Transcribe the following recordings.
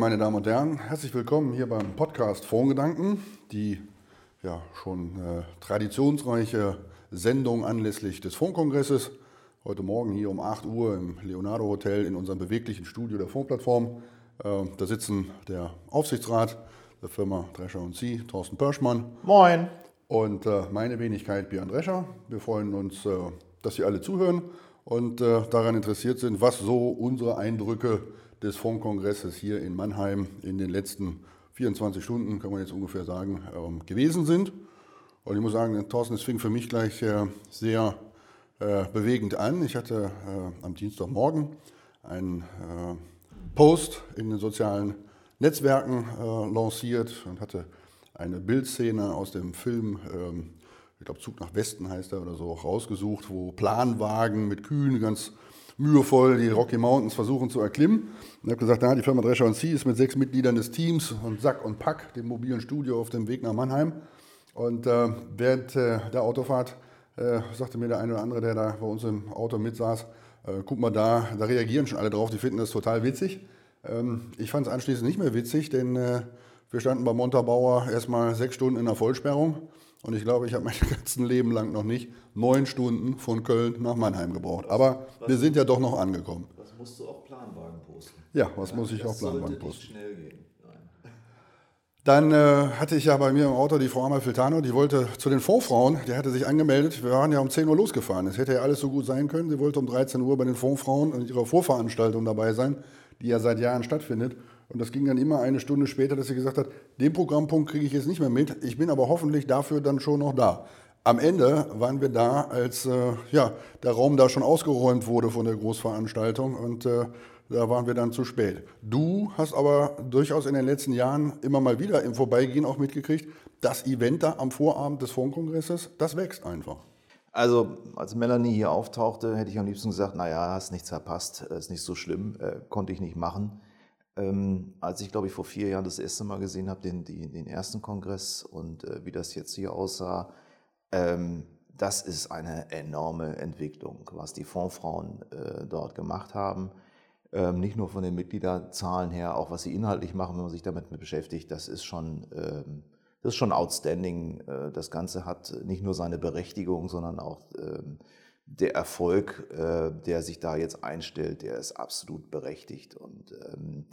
Meine Damen und Herren. Herzlich willkommen hier beim Podcast Fondsgedanken, die ja schon äh, traditionsreiche Sendung anlässlich des Fondskongresses. Heute Morgen hier um 8 Uhr im Leonardo Hotel in unserem beweglichen Studio der Fondsplattform. Äh, da sitzen der Aufsichtsrat der Firma Drescher und Sie, Thorsten Pörschmann. Moin. Und äh, meine Wenigkeit Björn Drescher. Wir freuen uns, äh, dass Sie alle zuhören und äh, daran interessiert sind, was so unsere Eindrücke des Fondskongresses hier in Mannheim in den letzten 24 Stunden, kann man jetzt ungefähr sagen, ähm, gewesen sind. Und ich muss sagen, Thorsten, es fing für mich gleich äh, sehr äh, bewegend an. Ich hatte äh, am Dienstagmorgen einen Post in den sozialen Netzwerken lanciert und hatte eine Bildszene aus dem Film ähm, ich glaube Zug nach Westen heißt er oder so, rausgesucht, wo Planwagen mit Kühen ganz mühevoll die Rocky Mountains versuchen zu erklimmen. Und habe gesagt, na, die Firma Drescher C ist mit sechs Mitgliedern des Teams und Sack und Pack, dem mobilen Studio auf dem Weg nach Mannheim. Und äh, während äh, der Autofahrt äh, sagte mir der eine oder andere, der da bei uns im Auto mitsaß, äh, guck mal da, da reagieren schon alle drauf, die finden das total witzig. Ähm, ich fand es anschließend nicht mehr witzig, denn äh, wir standen bei Montabaur erstmal sechs Stunden in der Vollsperrung. Und ich glaube, ich habe mein ganzes Leben lang noch nicht neun Stunden von Köln nach Mannheim gebraucht. Aber was, wir sind ja doch noch angekommen. Was musst du auch Planwagen posten? Ja, was ja, muss ich auch Planwagen posten? Nicht schnell gehen. Nein. Dann äh, hatte ich ja bei mir im Auto die Frau Amalfiltano, die wollte zu den Fondsfrauen, die hatte sich angemeldet. Wir waren ja um 10 Uhr losgefahren. Es hätte ja alles so gut sein können. Sie wollte um 13 Uhr bei den Fondsfrauen und ihrer Vorveranstaltung dabei sein, die ja seit Jahren stattfindet. Und das ging dann immer eine Stunde später, dass sie gesagt hat, den Programmpunkt kriege ich jetzt nicht mehr mit, ich bin aber hoffentlich dafür dann schon noch da. Am Ende waren wir da, als äh, ja, der Raum da schon ausgeräumt wurde von der Großveranstaltung und äh, da waren wir dann zu spät. Du hast aber durchaus in den letzten Jahren immer mal wieder im Vorbeigehen auch mitgekriegt, das Event da am Vorabend des Fondskongresses, das wächst einfach. Also als Melanie hier auftauchte, hätte ich am liebsten gesagt, naja, hast nichts verpasst, ist nicht so schlimm, äh, konnte ich nicht machen. Ähm, als ich, glaube ich, vor vier Jahren das erste Mal gesehen habe, den, den, den ersten Kongress und äh, wie das jetzt hier aussah, ähm, das ist eine enorme Entwicklung, was die Fondsfrauen äh, dort gemacht haben. Ähm, nicht nur von den Mitgliederzahlen her, auch was sie inhaltlich machen, wenn man sich damit beschäftigt, das ist schon, ähm, das ist schon outstanding. Äh, das Ganze hat nicht nur seine Berechtigung, sondern auch ähm, der Erfolg, äh, der sich da jetzt einstellt, der ist absolut berechtigt. Und ähm,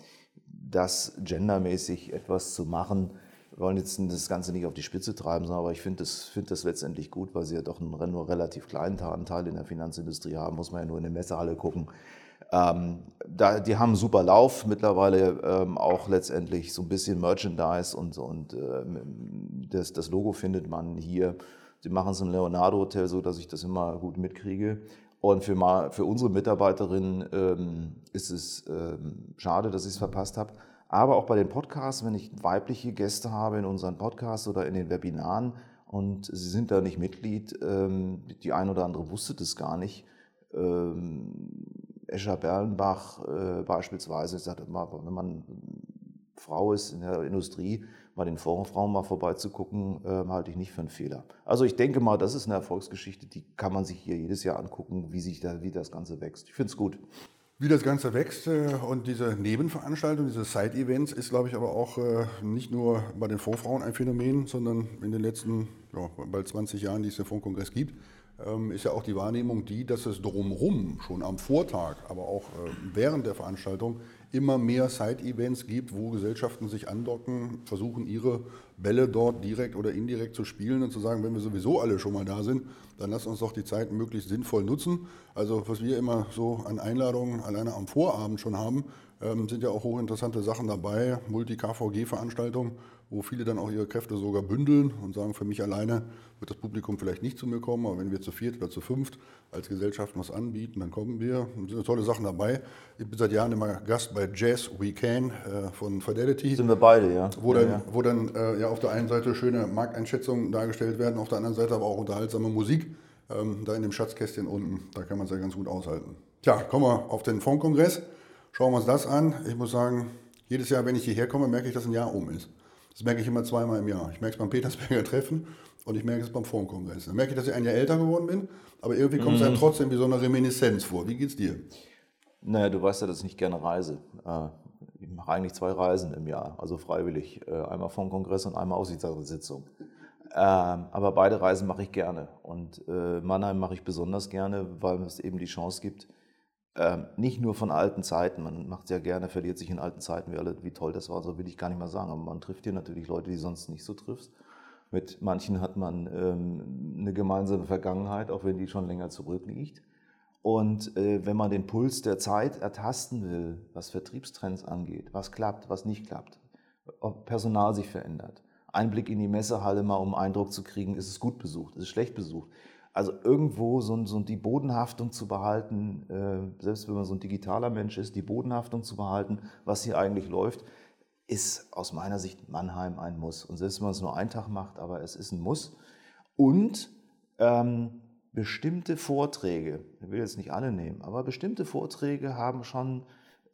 das gendermäßig etwas zu machen, wir wollen jetzt das Ganze nicht auf die Spitze treiben, aber ich finde das, find das letztendlich gut, weil sie ja doch einen nur relativ kleinen Anteil in der Finanzindustrie haben, muss man ja nur in die Messehalle gucken. Ähm, da, die haben einen super Lauf, mittlerweile ähm, auch letztendlich so ein bisschen Merchandise und, und äh, das, das Logo findet man hier Sie machen es im Leonardo Hotel so, dass ich das immer gut mitkriege. Und für, mal, für unsere Mitarbeiterinnen ähm, ist es ähm, schade, dass ich es verpasst habe. Aber auch bei den Podcasts, wenn ich weibliche Gäste habe in unseren Podcasts oder in den Webinaren und sie sind da nicht Mitglied, ähm, die ein oder andere wusste das gar nicht. Ähm, Escher Berlenbach äh, beispielsweise sagt immer, wenn man Frau ist in der Industrie, bei den Fondsfrauen mal vorbeizugucken, äh, halte ich nicht für einen Fehler. Also ich denke mal, das ist eine Erfolgsgeschichte, die kann man sich hier jedes Jahr angucken, wie sich da, wie das Ganze wächst. Ich finde es gut. Wie das Ganze wächst äh, und diese Nebenveranstaltung, diese Side-Events ist, glaube ich, aber auch äh, nicht nur bei den Fondsfrauen ein Phänomen, sondern in den letzten ja, bald 20 Jahren, die es den Fondskongress gibt, ähm, ist ja auch die Wahrnehmung die, dass es drumherum schon am Vortag, aber auch äh, während der Veranstaltung immer mehr Side-Events gibt, wo Gesellschaften sich andocken, versuchen ihre Bälle dort direkt oder indirekt zu spielen und zu sagen, wenn wir sowieso alle schon mal da sind, dann lass uns doch die Zeit möglichst sinnvoll nutzen. Also was wir immer so an Einladungen alleine am Vorabend schon haben, ähm, sind ja auch hochinteressante Sachen dabei, Multi-KVG-Veranstaltungen wo viele dann auch ihre Kräfte sogar bündeln und sagen, für mich alleine wird das Publikum vielleicht nicht zu mir kommen, aber wenn wir zu viert oder zu fünft als Gesellschaft was anbieten, dann kommen wir. Es sind tolle Sachen dabei. Ich bin seit Jahren immer Gast bei Jazz We Can äh, von Fidelity. Sind wir beide, ja. Wo dann, ja. Wo dann äh, ja auf der einen Seite schöne Markteinschätzungen dargestellt werden, auf der anderen Seite aber auch unterhaltsame Musik. Ähm, da in dem Schatzkästchen unten, da kann man es ja ganz gut aushalten. Tja, kommen wir auf den Fondkongress. Schauen wir uns das an. Ich muss sagen, jedes Jahr, wenn ich hierher komme, merke ich, dass ein Jahr um ist. Das merke ich immer zweimal im Jahr. Ich merke es beim Petersberger Treffen und ich merke es beim Fondskongress. Dann merke ich, dass ich ein Jahr älter geworden bin, aber irgendwie kommt es einem mhm. trotzdem wie so eine Reminiszenz vor. Wie geht's dir? Naja, du weißt ja, dass ich nicht gerne reise. Äh, ich mache eigentlich zwei Reisen im Jahr, also freiwillig. Äh, einmal vom Kongress und einmal Aussichtssitzung. Ähm, aber beide Reisen mache ich gerne. Und äh, Mannheim mache ich besonders gerne, weil es eben die Chance gibt, ähm, nicht nur von alten Zeiten, man macht ja gerne, verliert sich in alten Zeiten, wie, alle, wie toll das war, so will ich gar nicht mal sagen, aber man trifft hier natürlich Leute, die sonst nicht so triffst. Mit manchen hat man ähm, eine gemeinsame Vergangenheit, auch wenn die schon länger zurückliegt. Und äh, wenn man den Puls der Zeit ertasten will, was Vertriebstrends angeht, was klappt, was nicht klappt, ob Personal sich verändert, Einblick in die Messehalle mal, um Eindruck zu kriegen, ist es gut besucht, ist es schlecht besucht. Also irgendwo so, so die Bodenhaftung zu behalten, äh, selbst wenn man so ein digitaler Mensch ist, die Bodenhaftung zu behalten, was hier eigentlich läuft, ist aus meiner Sicht Mannheim ein Muss. Und selbst wenn man es nur einen Tag macht, aber es ist ein Muss. Und ähm, bestimmte Vorträge, ich will jetzt nicht alle nehmen, aber bestimmte Vorträge haben schon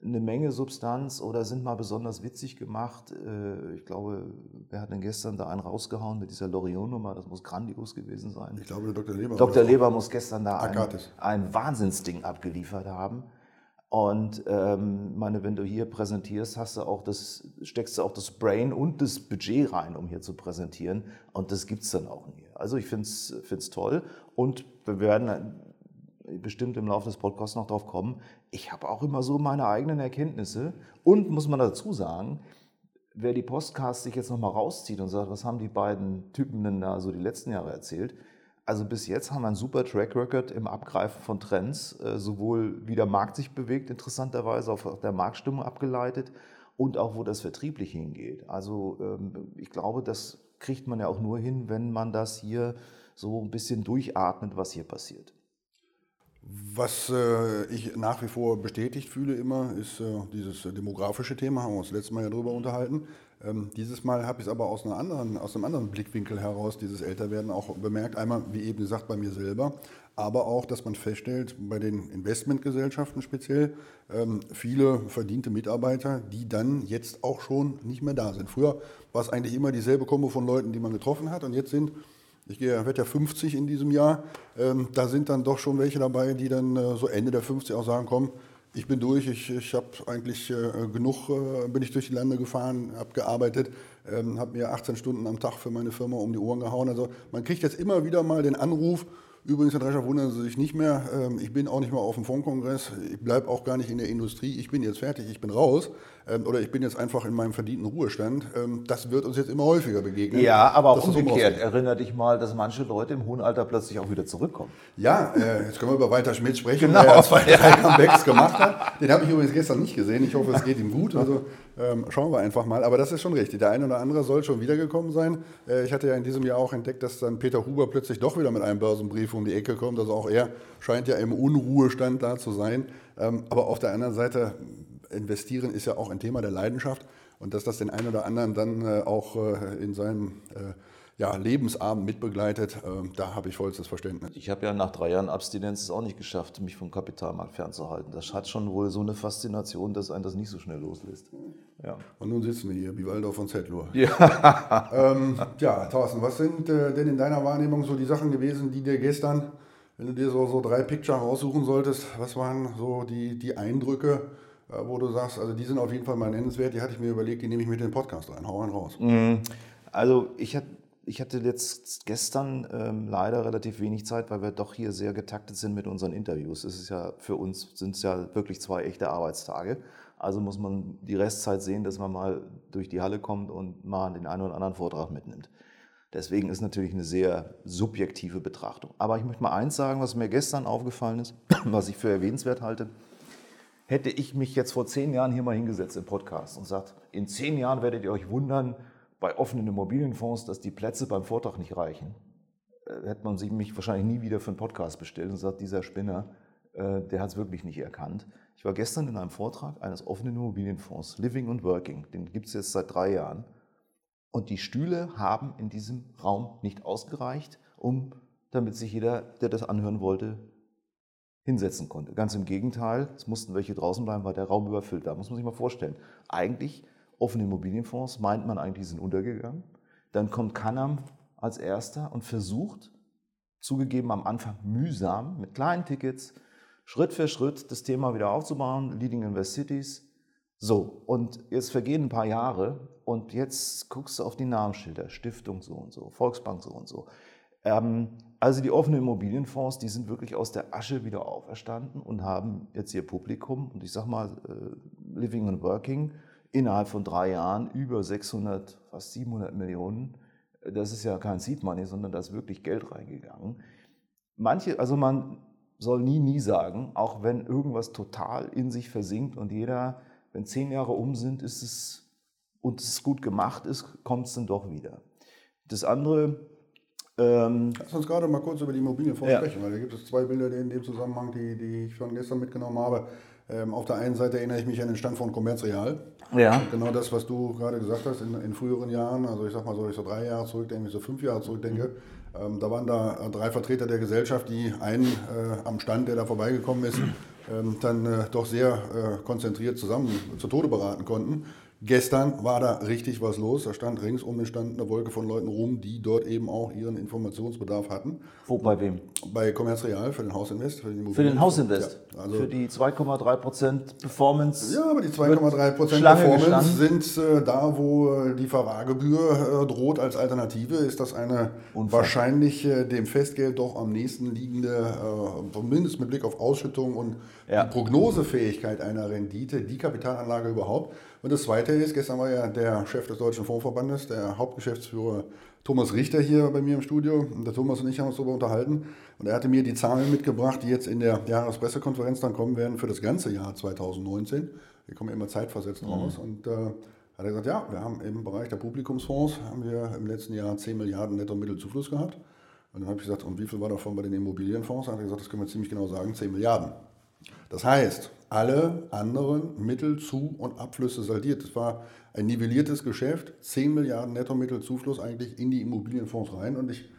eine Menge Substanz oder sind mal besonders witzig gemacht. Äh, ich glaube, wer hat denn gestern da einen rausgehauen mit dieser Loriot-Nummer? Das muss grandios gewesen sein. Ich glaube, Dr. Leber. Dr. Leber muss gestern da ein, ein Wahnsinnsding abgeliefert haben. Und ähm, meine, wenn du hier präsentierst, hast du auch das, steckst du auch das Brain und das Budget rein, um hier zu präsentieren. Und das gibt es dann auch nie. Also ich finde es toll. Und wir werden bestimmt im Laufe des Podcasts noch drauf kommen. Ich habe auch immer so meine eigenen Erkenntnisse. Und muss man dazu sagen, wer die Podcasts sich jetzt nochmal rauszieht und sagt, was haben die beiden Typen denn da so die letzten Jahre erzählt, also bis jetzt haben wir einen super Track Record im Abgreifen von Trends, äh, sowohl wie der Markt sich bewegt, interessanterweise auf der Marktstimmung abgeleitet und auch wo das vertrieblich hingeht. Also ähm, ich glaube, das kriegt man ja auch nur hin, wenn man das hier so ein bisschen durchatmet, was hier passiert. Was äh, ich nach wie vor bestätigt fühle immer, ist äh, dieses demografische Thema, haben wir uns letztes Mal ja darüber unterhalten. Ähm, dieses Mal habe ich es aber aus, einer anderen, aus einem anderen Blickwinkel heraus, dieses Älterwerden auch bemerkt. Einmal, wie eben gesagt, bei mir selber, aber auch, dass man feststellt, bei den Investmentgesellschaften speziell, ähm, viele verdiente Mitarbeiter, die dann jetzt auch schon nicht mehr da sind. Früher war es eigentlich immer dieselbe Kombo von Leuten, die man getroffen hat und jetzt sind ich werde ja 50 in diesem Jahr. Ähm, da sind dann doch schon welche dabei, die dann äh, so Ende der 50 auch sagen, komm, ich bin durch, ich, ich habe eigentlich äh, genug, äh, bin ich durch die Lande gefahren, habe gearbeitet, ähm, habe mir 18 Stunden am Tag für meine Firma um die Ohren gehauen. Also man kriegt jetzt immer wieder mal den Anruf, Übrigens, Herr Drescher, wundern Sie sich nicht mehr. Ähm, ich bin auch nicht mehr auf dem Fondkongress. Ich bleibe auch gar nicht in der Industrie. Ich bin jetzt fertig, ich bin raus. Ähm, oder ich bin jetzt einfach in meinem verdienten Ruhestand. Ähm, das wird uns jetzt immer häufiger begegnen. Ja, aber auch umgekehrt. Erinnere dich mal, dass manche Leute im hohen Alter plötzlich auch wieder zurückkommen. Ja, äh, jetzt können wir über Walter Schmidt sprechen, genau. der zwei, drei Comebacks gemacht hat. Den habe ich übrigens gestern nicht gesehen. Ich hoffe, es geht ihm gut. Also ähm, schauen wir einfach mal. Aber das ist schon richtig. Der eine oder andere soll schon wiedergekommen sein. Äh, ich hatte ja in diesem Jahr auch entdeckt, dass dann Peter Huber plötzlich doch wieder mit einem Börsenbrief um die Ecke kommt. Also auch er scheint ja im Unruhestand da zu sein. Ähm, aber auf der anderen Seite investieren ist ja auch ein Thema der Leidenschaft und dass das den einen oder anderen dann äh, auch äh, in seinem äh, ja, Lebensabend mitbegleitet, da habe ich vollstes Verständnis. Ich habe ja nach drei Jahren Abstinenz es auch nicht geschafft, mich vom Kapitalmarkt fernzuhalten. Das hat schon wohl so eine Faszination, dass einen das nicht so schnell loslässt. Ja. Und nun sitzen wir hier, wie Waldorf von Zettlur. Ja. ähm, ja, Thorsten, was sind äh, denn in deiner Wahrnehmung so die Sachen gewesen, die dir gestern, wenn du dir so, so drei Picture raussuchen solltest, was waren so die, die Eindrücke, äh, wo du sagst, also die sind auf jeden Fall mal nennenswert, die hatte ich mir überlegt, die nehme ich mit in den Podcast rein. Hau einen raus. Mhm. Also ich hatte ich hatte jetzt gestern ähm, leider relativ wenig Zeit, weil wir doch hier sehr getaktet sind mit unseren Interviews. Es ist ja für uns sind es ja wirklich zwei echte Arbeitstage. Also muss man die Restzeit sehen, dass man mal durch die Halle kommt und mal den einen oder anderen Vortrag mitnimmt. Deswegen ist natürlich eine sehr subjektive Betrachtung. Aber ich möchte mal eins sagen, was mir gestern aufgefallen ist, was ich für erwähnenswert halte hätte ich mich jetzt vor zehn Jahren hier mal hingesetzt im Podcast und sagt, in zehn Jahren werdet ihr euch wundern bei offenen Immobilienfonds, dass die Plätze beim Vortrag nicht reichen, äh, hätte man sich mich wahrscheinlich nie wieder für einen Podcast bestellt und sagt, dieser Spinner, äh, der hat es wirklich nicht erkannt. Ich war gestern in einem Vortrag eines offenen Immobilienfonds, Living and Working, den gibt es jetzt seit drei Jahren. Und die Stühle haben in diesem Raum nicht ausgereicht, um damit sich jeder, der das anhören wollte, hinsetzen konnte. Ganz im Gegenteil, es mussten welche draußen bleiben, weil der Raum überfüllt war. Muss man sich mal vorstellen. Eigentlich, offene Immobilienfonds, meint man eigentlich, sind untergegangen. Dann kommt Canam als erster und versucht, zugegeben am Anfang mühsam, mit kleinen Tickets, Schritt für Schritt das Thema wieder aufzubauen. Leading Invest Cities, So, und jetzt vergehen ein paar Jahre und jetzt guckst du auf die Namensschilder, Stiftung so und so, Volksbank so und so. Ähm, also die offenen Immobilienfonds, die sind wirklich aus der Asche wieder auferstanden und haben jetzt ihr Publikum, und ich sag mal, äh, Living and Working, innerhalb von drei Jahren über 600, fast 700 Millionen. Das ist ja kein Seed Money, sondern da ist wirklich Geld reingegangen. Manche, also man soll nie, nie sagen, auch wenn irgendwas total in sich versinkt und jeder, wenn zehn Jahre um sind, ist es und es gut gemacht ist, kommt es dann doch wieder. Das andere, ähm, Lass uns gerade mal kurz über die Immobilienfonds ja. sprechen, weil da gibt es zwei Bilder in dem Zusammenhang, die, die ich von gestern mitgenommen habe. Ähm, auf der einen Seite erinnere ich mich an den Stand von Commerzreal. Ja. Genau das, was du gerade gesagt hast in, in, früheren Jahren, also ich sag mal so, ich so drei Jahre zurückdenke, so fünf Jahre zurückdenke, ähm, da waren da drei Vertreter der Gesellschaft, die einen äh, am Stand, der da vorbeigekommen ist, ähm, dann äh, doch sehr äh, konzentriert zusammen zu Tode beraten konnten. Gestern war da richtig was los. Da stand rings um den Stand eine Wolke von Leuten rum, die dort eben auch ihren Informationsbedarf hatten. Wo, bei wem? Bei Commerz Real für den Hausinvest. Für den, für den Hausinvest? Ja, also für die 2,3% Performance? Ja, aber die 2,3% Performance sind äh, da, wo äh, die Verwahrgebühr äh, droht als Alternative, ist das eine Unfall. wahrscheinlich äh, dem Festgeld doch am nächsten liegende, äh, zumindest mit Blick auf Ausschüttung und ja. die Prognosefähigkeit einer Rendite, die Kapitalanlage überhaupt. Und das Zweite ist, gestern war ja der Chef des Deutschen Fondsverbandes, der Hauptgeschäftsführer Thomas Richter hier bei mir im Studio. Und der Thomas und ich haben uns darüber unterhalten. Und er hatte mir die Zahlen mitgebracht, die jetzt in der Jahrespressekonferenz dann kommen werden für das ganze Jahr 2019. Die kommen immer zeitversetzt mhm. raus. Mhm. Und äh, hat er gesagt, ja, wir haben im Bereich der Publikumsfonds haben wir im letzten Jahr 10 Milliarden Netto-Mittelzufluss gehabt. Und dann habe ich gesagt, und wie viel war davon bei den Immobilienfonds? Dann hat er gesagt, das können wir ziemlich genau sagen, 10 Milliarden. Das heißt, alle anderen Mittel, Zu- und Abflüsse saldiert. Es war ein nivelliertes Geschäft, 10 Milliarden Nettomittelzufluss eigentlich in die Immobilienfonds rein. Und ich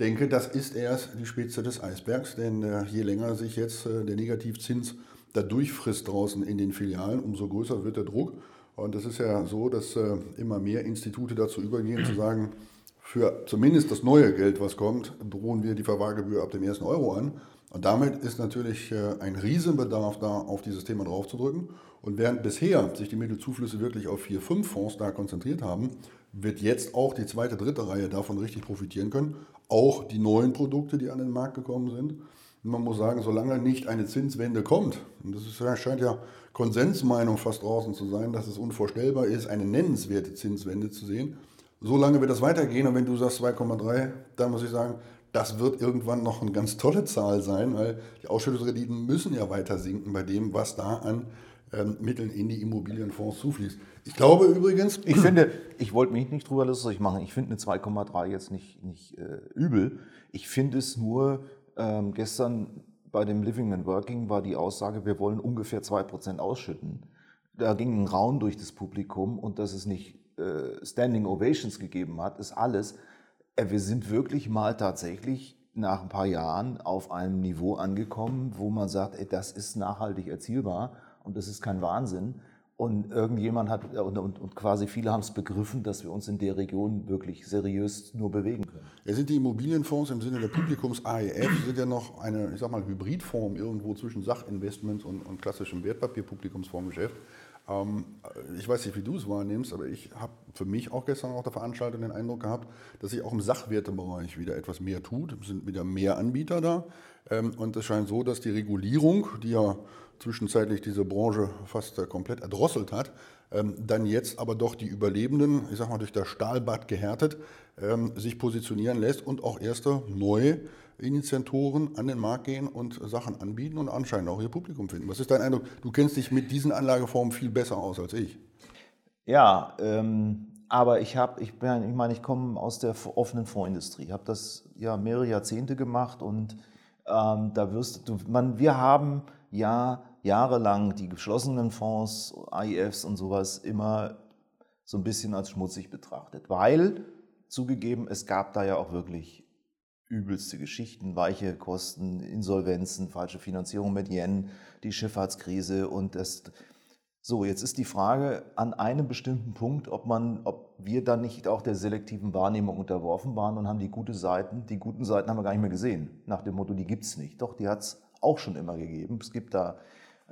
denke, das ist erst die Spitze des Eisbergs, denn äh, je länger sich jetzt äh, der Negativzins da durchfrisst draußen in den Filialen, umso größer wird der Druck. Und es ist ja so, dass äh, immer mehr Institute dazu übergehen, zu sagen, für zumindest das neue Geld, was kommt, drohen wir die Verwahrgebühr ab dem ersten Euro an. Und damit ist natürlich äh, ein Riesenbedarf da, auf dieses Thema draufzudrücken. Und während bisher sich die Mittelzuflüsse wirklich auf vier, fünf Fonds da konzentriert haben, wird jetzt auch die zweite, dritte Reihe davon richtig profitieren können. Auch die neuen Produkte, die an den Markt gekommen sind. Und man muss sagen, solange nicht eine Zinswende kommt, und das ist, scheint ja Konsensmeinung fast draußen zu sein, dass es unvorstellbar ist, eine nennenswerte Zinswende zu sehen, solange wird das weitergehen. Und wenn du sagst 2,3, dann muss ich sagen, das wird irgendwann noch eine ganz tolle Zahl sein, weil die Ausschüttungsrenditen müssen ja weiter sinken bei dem, was da an ähm, Mitteln in die Immobilienfonds zufließt. Ich glaube übrigens. Ich finde, ich wollte mich nicht drüber lustig machen. Ich finde eine 2,3 jetzt nicht, nicht äh, übel. Ich finde es nur, ähm, gestern bei dem Living and Working war die Aussage, wir wollen ungefähr 2% ausschütten. Da ging ein Raun durch das Publikum und dass es nicht äh, Standing Ovations gegeben hat, ist alles. Äh, wir sind wirklich mal tatsächlich nach ein paar Jahren auf einem Niveau angekommen, wo man sagt, ey, das ist nachhaltig erzielbar und das ist kein Wahnsinn. Und irgendjemand hat, und, und, und quasi viele haben es begriffen, dass wir uns in der Region wirklich seriös nur bewegen können. Ja, sind die Immobilienfonds im Sinne der Publikums AEF sind ja noch eine, ich sag mal, Hybridform irgendwo zwischen Sachinvestments und, und klassischem Wertpapier-Publikumsfondsgeschäft. Ähm, ich weiß nicht, wie du es wahrnimmst, aber ich habe für mich auch gestern auf der Veranstaltung den Eindruck gehabt, dass sich auch im Sachwertebereich wieder etwas mehr tut. Es sind wieder mehr Anbieter da. Ähm, und es scheint so, dass die Regulierung, die ja zwischenzeitlich diese Branche fast äh, komplett erdrosselt hat, ähm, dann jetzt aber doch die Überlebenden, ich sag mal durch das Stahlbad gehärtet, sich positionieren lässt und auch erste neue Initiatoren an den Markt gehen und Sachen anbieten und anscheinend auch ihr Publikum finden. Was ist dein Eindruck? Du kennst dich mit diesen Anlageformen viel besser aus als ich. Ja, ähm, aber ich habe, ich, ich meine, ich komme aus der offenen Fondsindustrie, habe das ja mehrere Jahrzehnte gemacht und ähm, da wirst du, man, wir haben ja jahrelang die geschlossenen Fonds, AIFs und sowas immer so ein bisschen als schmutzig betrachtet, weil zugegeben, es gab da ja auch wirklich übelste Geschichten, weiche Kosten, Insolvenzen, falsche Finanzierung mit Yen, die Schifffahrtskrise und das. So, jetzt ist die Frage an einem bestimmten Punkt, ob man, ob wir dann nicht auch der selektiven Wahrnehmung unterworfen waren und haben die gute Seiten, die guten Seiten haben wir gar nicht mehr gesehen. Nach dem Motto, die gibt es nicht. Doch, die hat es auch schon immer gegeben. Es gibt da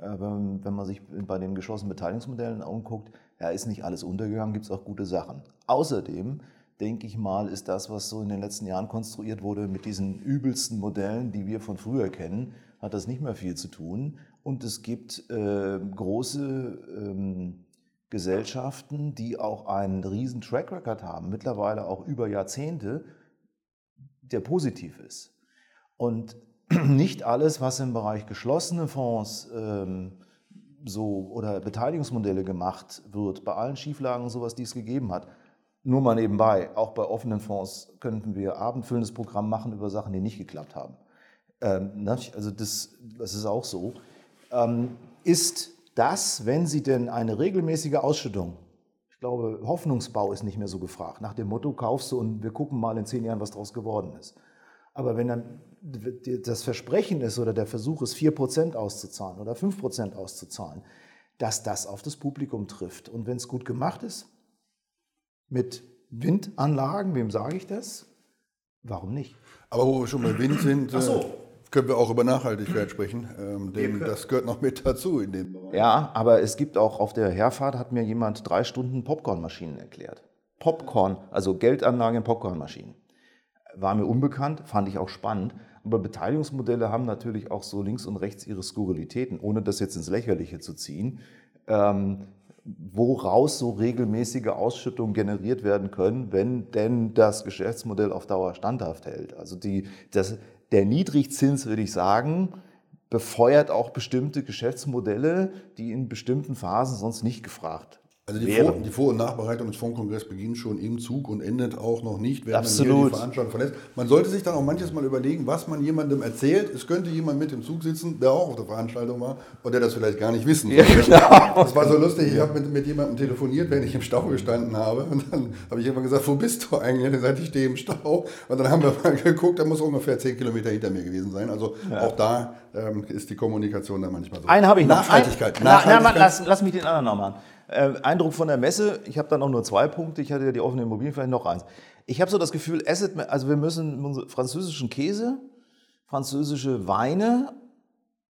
wenn man sich bei den geschlossenen Beteiligungsmodellen umguckt, ja, ist nicht alles untergegangen, gibt es auch gute Sachen. Außerdem denke ich mal, ist das, was so in den letzten Jahren konstruiert wurde mit diesen übelsten Modellen, die wir von früher kennen, hat das nicht mehr viel zu tun. Und es gibt äh, große ähm, Gesellschaften, die auch einen riesen Track Record haben, mittlerweile auch über Jahrzehnte, der positiv ist. Und nicht alles, was im Bereich geschlossene Fonds ähm, so oder Beteiligungsmodelle gemacht wird, bei allen Schieflagen sowas, die es gegeben hat, nur mal nebenbei, auch bei offenen Fonds könnten wir abendfüllendes Programm machen über Sachen, die nicht geklappt haben. Ähm, also das, das, ist auch so. Ähm, ist das, wenn Sie denn eine regelmäßige Ausschüttung, ich glaube, Hoffnungsbau ist nicht mehr so gefragt, nach dem Motto, kaufst du und wir gucken mal in zehn Jahren, was daraus geworden ist. Aber wenn dann das Versprechen ist oder der Versuch ist, 4% auszuzahlen oder 5% auszuzahlen, dass das auf das Publikum trifft. Und wenn es gut gemacht ist, mit Windanlagen, wem sage ich das? Warum nicht? Aber wo wir schon bei Wind sind, so. äh, können wir auch über Nachhaltigkeit sprechen, ähm, denn das gehört noch mit dazu in dem Bereich. Ja, aber es gibt auch auf der Herfahrt, hat mir jemand drei Stunden Popcornmaschinen erklärt. Popcorn, also Geldanlage in Popcornmaschinen. War mir unbekannt, fand ich auch spannend. Aber Beteiligungsmodelle haben natürlich auch so links und rechts ihre Skurrilitäten, ohne das jetzt ins Lächerliche zu ziehen. Ähm, woraus so regelmäßige Ausschüttungen generiert werden können, wenn denn das Geschäftsmodell auf Dauer standhaft hält. Also die, das, der Niedrigzins, würde ich sagen, befeuert auch bestimmte Geschäftsmodelle, die in bestimmten Phasen sonst nicht gefragt also die Vor-, die Vor und Nachbereitung des Fondkongresses beginnt schon im Zug und endet auch noch nicht, während Absolut. man die Veranstaltung verlässt. Man sollte sich dann auch manches Mal überlegen, was man jemandem erzählt. Es könnte jemand mit im Zug sitzen, der auch auf der Veranstaltung war und der das vielleicht gar nicht wissen ja, genau. Das war so lustig. Ich habe mit, mit jemandem telefoniert, wenn ich im Stau gestanden habe. Und dann habe ich immer gesagt, wo bist du eigentlich? Und er sagte, ich stehe im Stau. Und dann haben wir mal geguckt, er muss ungefähr zehn Kilometer hinter mir gewesen sein. Also ja. auch da ähm, ist die Kommunikation dann manchmal so. Einen habe ich noch. Nachhaltigkeit. Nachhaltigkeit. Na, na, lass, lass mich den anderen noch machen. Äh, Eindruck von der Messe, ich habe dann auch nur zwei Punkte, ich hatte ja die offenen Immobilien, vielleicht noch eins. Ich habe so das Gefühl, Asset, also wir müssen französischen Käse, französische Weine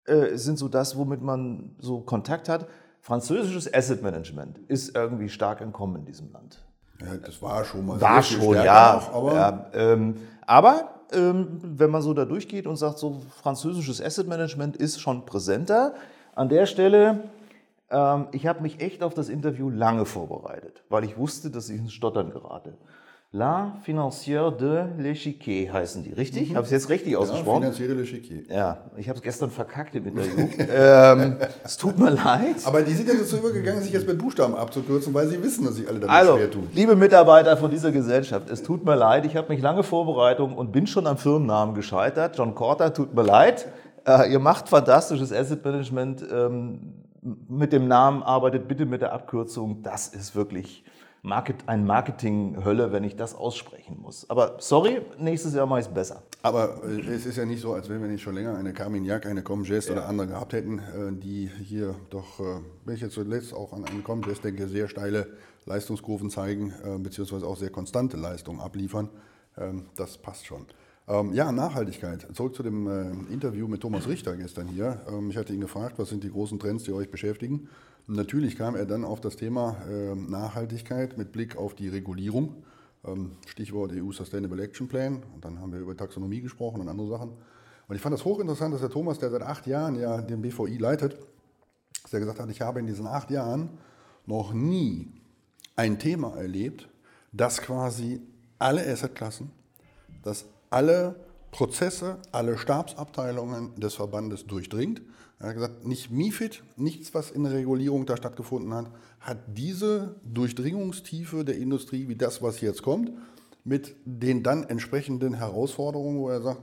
äh, sind so das, womit man so Kontakt hat. Französisches Asset Management ist irgendwie stark entkommen in diesem Land. Ja, das war schon mal. War schon, ja. Noch, aber ja, ähm, aber ähm, wenn man so da durchgeht und sagt, so französisches Asset Management ist schon präsenter. An der Stelle ähm, ich habe mich echt auf das Interview lange vorbereitet, weil ich wusste, dass ich ins Stottern gerate. La Financière de l'Échiquier heißen die, richtig? Mhm. Habe ich es jetzt richtig ausgesprochen? Ja, Financière de l'Échiquier. Ja, ich habe es gestern verkackt im Interview. ähm, es tut mir leid. Aber die sind ja dazu übergegangen, sich jetzt mit Buchstaben abzukürzen, weil sie wissen, dass sich alle damit also, schwer tun. liebe Mitarbeiter von dieser Gesellschaft, es tut mir leid, ich habe mich lange vorbereitet und bin schon am Firmennamen gescheitert. John Corter, tut mir leid. Äh, ihr macht fantastisches Asset Management. Ähm, mit dem Namen arbeitet, bitte mit der Abkürzung. Das ist wirklich Market, ein Marketing-Hölle, wenn ich das aussprechen muss. Aber sorry, nächstes Jahr mache ich es besser. Aber äh, es ist ja nicht so, als wenn wir nicht schon länger eine Carmignac, eine Comgest ja. oder andere gehabt hätten, äh, die hier doch, äh, wenn ich jetzt zuletzt auch an einen Comgest denke, sehr steile Leistungskurven zeigen, beziehungsweise auch sehr konstante Leistungen abliefern. Ähm, das passt schon. Ähm, ja, Nachhaltigkeit. Zurück zu dem äh, Interview mit Thomas Richter gestern hier. Ähm, ich hatte ihn gefragt, was sind die großen Trends, die euch beschäftigen. Und natürlich kam er dann auf das Thema äh, Nachhaltigkeit mit Blick auf die Regulierung. Ähm, Stichwort EU Sustainable Action Plan. Und dann haben wir über Taxonomie gesprochen und andere Sachen. Und ich fand das hochinteressant, dass der Thomas, der seit acht Jahren ja den BVI leitet, dass er gesagt hat, ich habe in diesen acht Jahren noch nie ein Thema erlebt, das quasi alle Assetklassen, das alle Prozesse, alle Stabsabteilungen des Verbandes durchdringt. Er hat gesagt, nicht MIFID, nichts, was in der Regulierung da stattgefunden hat, hat diese Durchdringungstiefe der Industrie wie das, was jetzt kommt, mit den dann entsprechenden Herausforderungen, wo er sagt,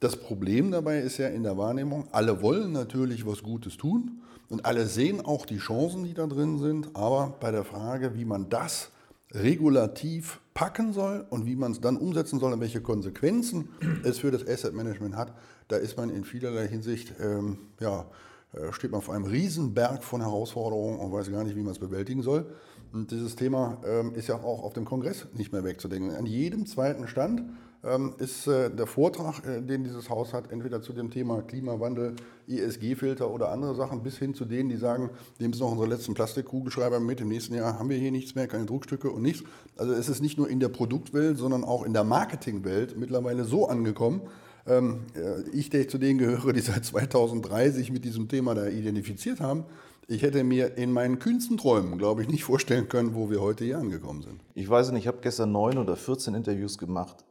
das Problem dabei ist ja in der Wahrnehmung, alle wollen natürlich was Gutes tun und alle sehen auch die Chancen, die da drin sind, aber bei der Frage, wie man das regulativ packen soll und wie man es dann umsetzen soll und welche Konsequenzen es für das Asset Management hat, da ist man in vielerlei Hinsicht ähm, ja, äh, steht man vor einem Riesenberg von Herausforderungen und weiß gar nicht, wie man es bewältigen soll. Und dieses Thema ähm, ist ja auch auf dem Kongress nicht mehr wegzudenken. An jedem zweiten Stand ähm, ist äh, der Vortrag, äh, den dieses Haus hat, entweder zu dem Thema Klimawandel, ESG-Filter oder andere Sachen, bis hin zu denen, die sagen, nehmen Sie noch unsere letzten Plastikkugelschreiber mit, im nächsten Jahr haben wir hier nichts mehr, keine Druckstücke und nichts. Also es ist nicht nur in der Produktwelt, sondern auch in der Marketingwelt mittlerweile so angekommen, ähm, äh, ich, der zu denen gehöre, die seit 2003 sich mit diesem Thema da identifiziert haben, ich hätte mir in meinen kühnsten Träumen, glaube ich, nicht vorstellen können, wo wir heute hier angekommen sind. Ich weiß nicht, ich habe gestern neun oder 14 Interviews gemacht.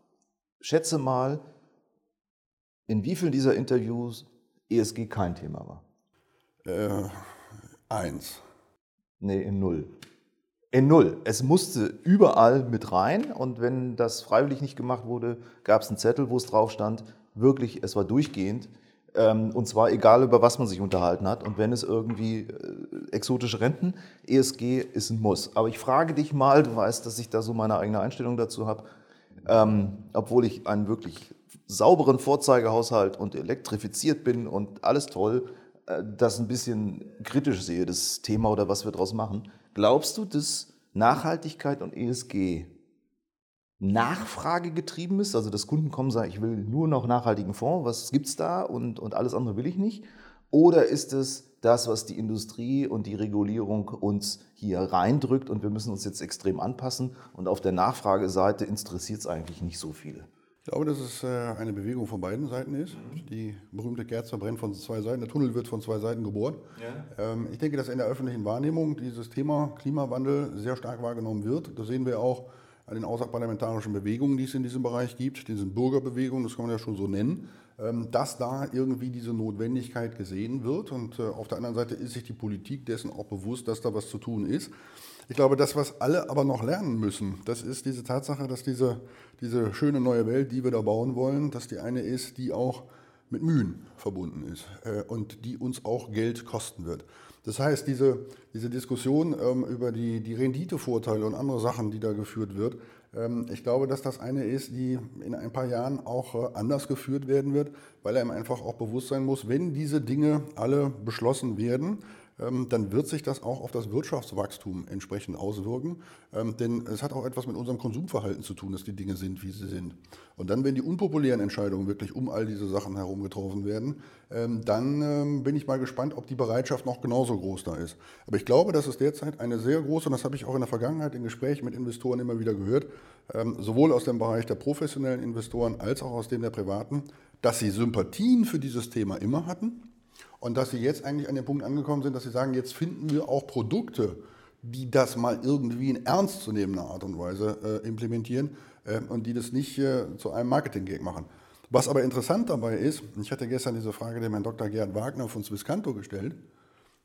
Schätze mal, in wie vielen dieser Interviews ESG kein Thema war? Äh, eins. Nee, in null. In null. Es musste überall mit rein und wenn das freiwillig nicht gemacht wurde, gab es einen Zettel, wo es drauf stand, wirklich, es war durchgehend und zwar egal, über was man sich unterhalten hat. Und wenn es irgendwie äh, exotische Renten, ESG ist ein Muss. Aber ich frage dich mal, du weißt, dass ich da so meine eigene Einstellung dazu habe, ähm, obwohl ich einen wirklich sauberen Vorzeigehaushalt und elektrifiziert bin und alles toll, äh, das ein bisschen kritisch sehe, das Thema oder was wir daraus machen. Glaubst du, dass Nachhaltigkeit und ESG Nachfrage getrieben ist, also dass Kunden kommen und sagen, ich will nur noch nachhaltigen Fonds, was gibt es da und, und alles andere will ich nicht? Oder ist es das, was die Industrie und die Regulierung uns hier reindrückt und wir müssen uns jetzt extrem anpassen und auf der Nachfrageseite interessiert es eigentlich nicht so viel? Ich glaube, dass es äh, eine Bewegung von beiden Seiten ist. Die berühmte Kerze brennt von zwei Seiten, der Tunnel wird von zwei Seiten gebohrt. Ja. Ähm, ich denke, dass in der öffentlichen Wahrnehmung dieses Thema Klimawandel sehr stark wahrgenommen wird. Das sehen wir auch an den außerparlamentarischen Bewegungen, die es in diesem Bereich gibt, diesen Bürgerbewegungen, das kann man ja schon so nennen, ähm, dass da irgendwie diese Notwendigkeit gesehen wird. Und äh, auf der anderen Seite ist sich die Politik dessen auch bewusst, dass da was zu tun ist. Ich glaube, das, was alle aber noch lernen müssen, das ist diese Tatsache, dass diese, diese schöne neue Welt, die wir da bauen wollen, dass die eine ist, die auch mit Mühen verbunden ist äh, und die uns auch Geld kosten wird. Das heißt, diese, diese Diskussion ähm, über die, die Renditevorteile und andere Sachen, die da geführt wird, ähm, ich glaube, dass das eine ist, die in ein paar Jahren auch äh, anders geführt werden wird, weil einem einfach auch bewusst sein muss, wenn diese Dinge alle beschlossen werden, dann wird sich das auch auf das Wirtschaftswachstum entsprechend auswirken. Ähm, denn es hat auch etwas mit unserem Konsumverhalten zu tun, dass die Dinge sind, wie sie sind. Und dann, wenn die unpopulären Entscheidungen wirklich um all diese Sachen herum getroffen werden, ähm, dann bin ich mal gespannt, ob die Bereitschaft noch genauso groß da ist. Aber ich glaube, dass es derzeit eine sehr große, und das habe ich auch in der Vergangenheit in Gesprächen mit Investoren immer wieder gehört, sowohl aus dem Bereich der professionellen Investoren als auch aus dem der privaten, dass sie Sympathien für dieses Thema immer hatten und dass sie jetzt eigentlich an dem Punkt angekommen sind, dass sie sagen, jetzt finden wir auch Produkte, die das mal irgendwie in ernstzunehmender Art und Weise äh, implementieren äh, und die das nicht äh, zu einem Marketing-Gag machen. Was aber interessant dabei ist, ich hatte gestern diese Frage dem Herrn Dr. Gerhard Wagner von Swisscanto gestellt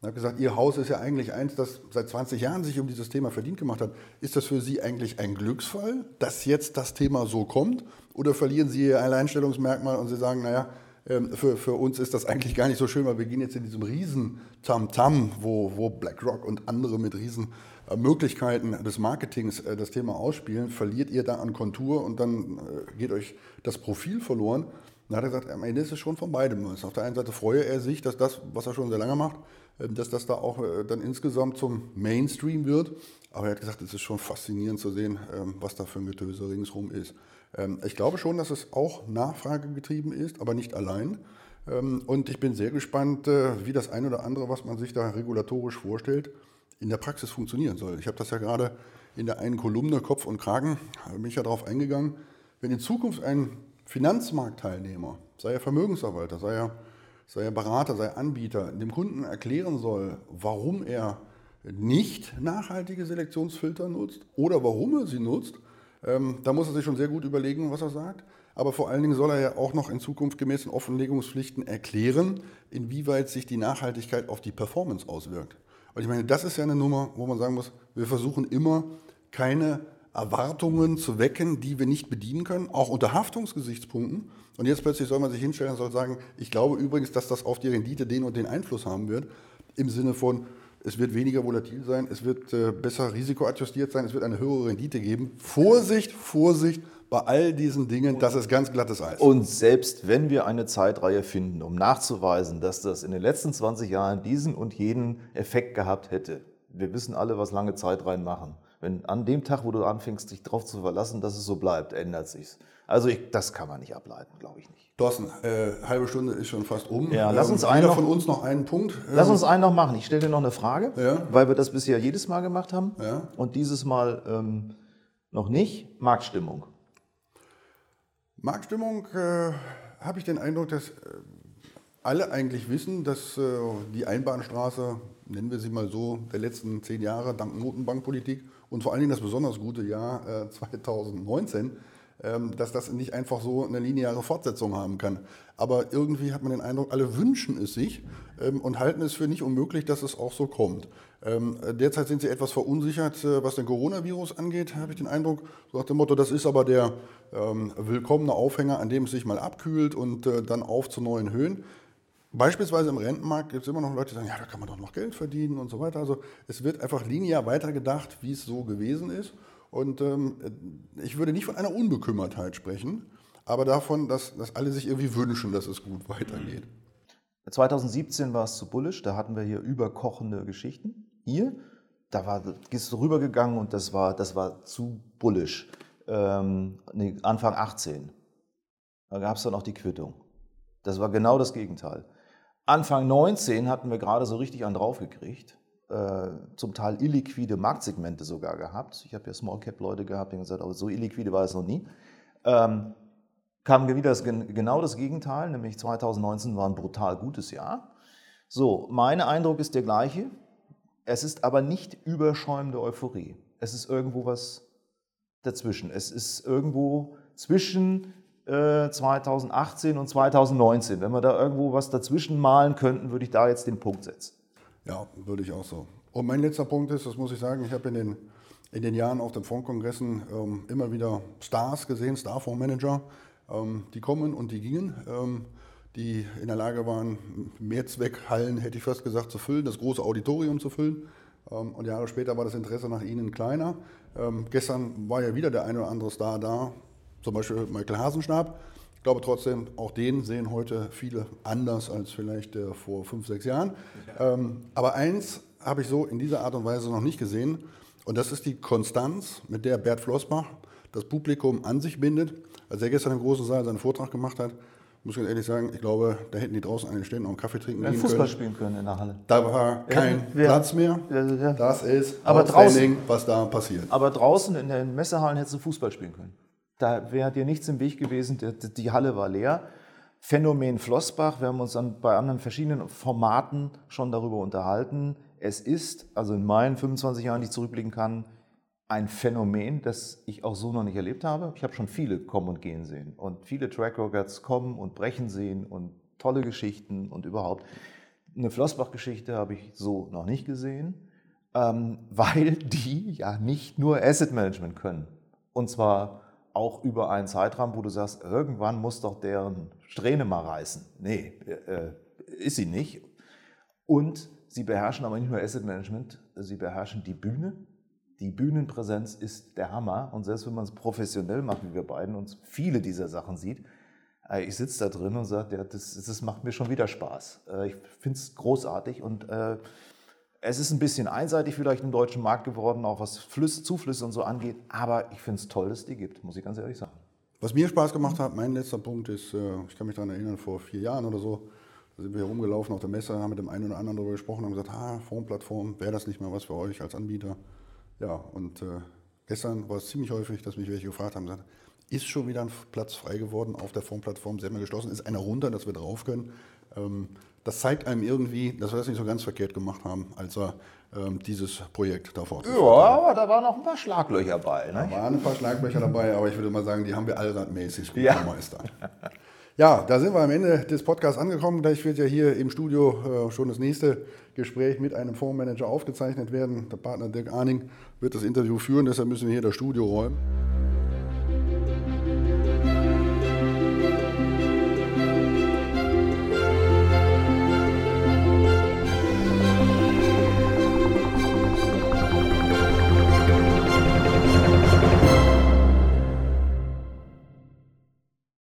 und habe gesagt, Ihr Haus ist ja eigentlich eins, das seit 20 Jahren sich um dieses Thema verdient gemacht hat. Ist das für Sie eigentlich ein Glücksfall, dass jetzt das Thema so kommt? Oder verlieren Sie Ihr Alleinstellungsmerkmal und Sie sagen, naja, für, für uns ist das eigentlich gar nicht so schön, weil wir gehen jetzt in diesem riesen Tam-Tam, wo, wo BlackRock und andere mit riesen äh, Möglichkeiten des Marketings äh, das Thema ausspielen, verliert ihr da an Kontur und dann äh, geht euch das Profil verloren. Dann hat er gesagt, am Ende ist es schon von beidem. Auf der einen Seite freue er sich, dass das, was er schon sehr lange macht, dass das da auch dann insgesamt zum Mainstream wird. Aber er hat gesagt, es ist schon faszinierend zu sehen, ähm, was da für ein Getöse ringsrum ist. Ähm, ich glaube schon, dass es auch nachfragegetrieben ist, aber nicht allein. Ähm, und ich bin sehr gespannt, äh, wie das ein oder andere, was man sich da regulatorisch vorstellt, in der Praxis funktionieren soll. Ich habe das ja gerade in der einen Kolumne Kopf und Kragen, bin ich ja darauf eingegangen, wenn in Zukunft ein Finanzmarktteilnehmer, sei er Vermögensverwalter, sei er, sei er Berater, sei er Anbieter, dem Kunden erklären soll, warum er nicht nachhaltige Selektionsfilter nutzt oder warum er sie nutzt, ähm, da muss er sich schon sehr gut überlegen, was er sagt. Aber vor allen Dingen soll er ja auch noch in Zukunft Offenlegungspflichten erklären, inwieweit sich die Nachhaltigkeit auf die Performance auswirkt. Und ich meine, das ist ja eine Nummer, wo man sagen muss, wir versuchen immer keine Erwartungen zu wecken, die wir nicht bedienen können, auch unter Haftungsgesichtspunkten. Und jetzt plötzlich soll man sich hinstellen und soll sagen, ich glaube übrigens, dass das auf die Rendite den und den Einfluss haben wird, im Sinne von, es wird weniger volatil sein, es wird äh, besser risikoadjustiert sein, es wird eine höhere Rendite geben. Vorsicht, Vorsicht bei all diesen Dingen, das ist ganz glattes Eis. Und selbst wenn wir eine Zeitreihe finden, um nachzuweisen, dass das in den letzten 20 Jahren diesen und jenen Effekt gehabt hätte, wir wissen alle, was lange Zeitreihen machen. Wenn an dem Tag, wo du anfängst, dich darauf zu verlassen, dass es so bleibt, ändert sich's. Also ich, das kann man nicht ableiten, glaube ich nicht. Thorsten, äh, halbe Stunde ist schon fast um. Ja, lass uns ähm, einen noch- von uns noch einen Punkt. Lass Ähm, uns einen noch machen. Ich stelle dir noch eine Frage, Ja. weil wir das bisher jedes Mal gemacht haben Ja. und dieses Mal ähm, noch nicht. Marktstimmung. Marktstimmung äh, habe ich den Eindruck, dass äh, alle eigentlich wissen, dass äh, die Einbahnstraße, nennen wir sie mal so, der letzten zehn Jahre dank Notenbankpolitik und vor allen Dingen das besonders gute Jahr äh, 2019, ähm, dass das nicht einfach so eine lineare Fortsetzung haben kann. Aber irgendwie hat man den Eindruck, alle wünschen es sich ähm, und halten es für nicht unmöglich, dass es auch so kommt. Ähm, derzeit sind sie etwas verunsichert, äh, was den Coronavirus angeht, habe ich den Eindruck. So nach dem Motto, das ist aber der ähm, willkommene Aufhänger, an dem es sich mal abkühlt und äh, dann auf zu neuen Höhen. Beispielsweise im Rentenmarkt gibt es immer noch Leute, die sagen, ja, da kann man doch noch Geld verdienen und so weiter. Also es wird einfach linear weitergedacht, wie es so gewesen ist. Und ähm, ich würde nicht von einer Unbekümmertheit sprechen, aber davon, dass, dass alle sich irgendwie wünschen, dass es gut weitergeht. 2017 war es zu bullisch, da hatten wir hier überkochende Geschichten. Hier, da war, ist rübergegangen und das war, das war zu bullisch. Ähm, nee, Anfang 18. Da gab es dann auch die Quittung. Das war genau das Gegenteil. Anfang 19 hatten wir gerade so richtig einen draufgekriegt. Äh, zum Teil illiquide Marktsegmente sogar gehabt. Ich habe ja Small Cap Leute gehabt, die haben gesagt, aber so illiquide war es noch nie. Ähm, kam wieder das, gen- genau das Gegenteil, nämlich 2019 war ein brutal gutes Jahr. So, mein Eindruck ist der gleiche. Es ist aber nicht überschäumende Euphorie. Es ist irgendwo was dazwischen. Es ist irgendwo zwischen äh, 2018 und 2019. Wenn wir da irgendwo was dazwischen malen könnten, würde ich da jetzt den Punkt setzen. Ja, würde ich auch so. Und mein letzter Punkt ist, das muss ich sagen, ich habe in den, in den Jahren auf den Fondskongressen ähm, immer wieder Stars gesehen, Starfondsmanager, ähm, die kommen und die gingen, ähm, die in der Lage waren, Mehrzweckhallen, hätte ich fast gesagt, zu füllen, das große Auditorium zu füllen. Ähm, und Jahre später war das Interesse nach ihnen kleiner. Ähm, gestern war ja wieder der eine oder andere Star da, zum Beispiel Michael Hasenstab. Ich glaube trotzdem, auch den sehen heute viele anders als vielleicht äh, vor fünf, sechs Jahren. Ähm, aber eins habe ich so in dieser Art und Weise noch nicht gesehen. Und das ist die Konstanz, mit der Bert Flossbach das Publikum an sich bindet. Als er gestern im großen Saal seinen Vortrag gemacht hat, muss ich ganz ehrlich sagen, ich glaube, da hätten die draußen an den Ständen auch einen Kaffee trinken gehen Fußball können. spielen können in der Halle. Da war kein wer- Platz mehr. Ja, ja. Das ist Aber outstanding, was da passiert. Aber draußen in den Messehallen hättest du Fußball spielen können. Da wäre dir nichts im Weg gewesen, die, die Halle war leer. Phänomen Flossbach, wir haben uns an, bei anderen verschiedenen Formaten schon darüber unterhalten. Es ist, also in meinen 25 Jahren, die ich zurückblicken kann, ein Phänomen, das ich auch so noch nicht erlebt habe. Ich habe schon viele kommen und gehen sehen und viele Track Records kommen und brechen sehen und tolle Geschichten und überhaupt. Eine Flossbach-Geschichte habe ich so noch nicht gesehen, ähm, weil die ja nicht nur Asset Management können. Und zwar auch über einen Zeitraum, wo du sagst, irgendwann muss doch deren Strähne mal reißen. Nee, äh, ist sie nicht. Und sie beherrschen aber nicht nur Asset Management, sie beherrschen die Bühne. Die Bühnenpräsenz ist der Hammer. Und selbst wenn man es professionell macht, wie wir beiden uns viele dieser Sachen sieht, äh, ich sitze da drin und sage, ja, das, das macht mir schon wieder Spaß. Äh, Ich finde es großartig und äh, es ist ein bisschen einseitig vielleicht im deutschen Markt geworden, auch was Flüsse, Zuflüsse und so angeht. Aber ich finde es toll, dass es die gibt, muss ich ganz ehrlich sagen. Was mir Spaß gemacht hat, mein letzter Punkt ist, äh, ich kann mich daran erinnern, vor vier Jahren oder so, da sind wir herumgelaufen auf der Messe, haben mit dem einen oder anderen darüber gesprochen haben gesagt, ah, Fondsplattform, wäre das nicht mal was für euch als Anbieter? Ja, und äh, gestern war es ziemlich häufig, dass mich welche gefragt haben, gesagt, ist schon wieder ein Platz frei geworden auf der Fondsplattform, sie haben ja geschlossen, ist einer runter, dass wir drauf können. Ähm, das zeigt einem irgendwie, dass wir das nicht so ganz verkehrt gemacht haben, als wir ähm, dieses Projekt da fortgeführt haben. aber da waren noch ein paar Schlaglöcher bei. Da Ne? waren ein paar Schlagbrecher dabei, aber ich würde mal sagen, die haben wir allradmäßig gut Ja. gemeistert. Ja, da sind wir am Ende des Podcasts angekommen. Gleich wird ja hier im Studio äh, schon das nächste Gespräch mit einem Fondsmanager aufgezeichnet werden. Der Partner Dirk Arning wird das Interview führen, deshalb müssen wir hier das Studio räumen.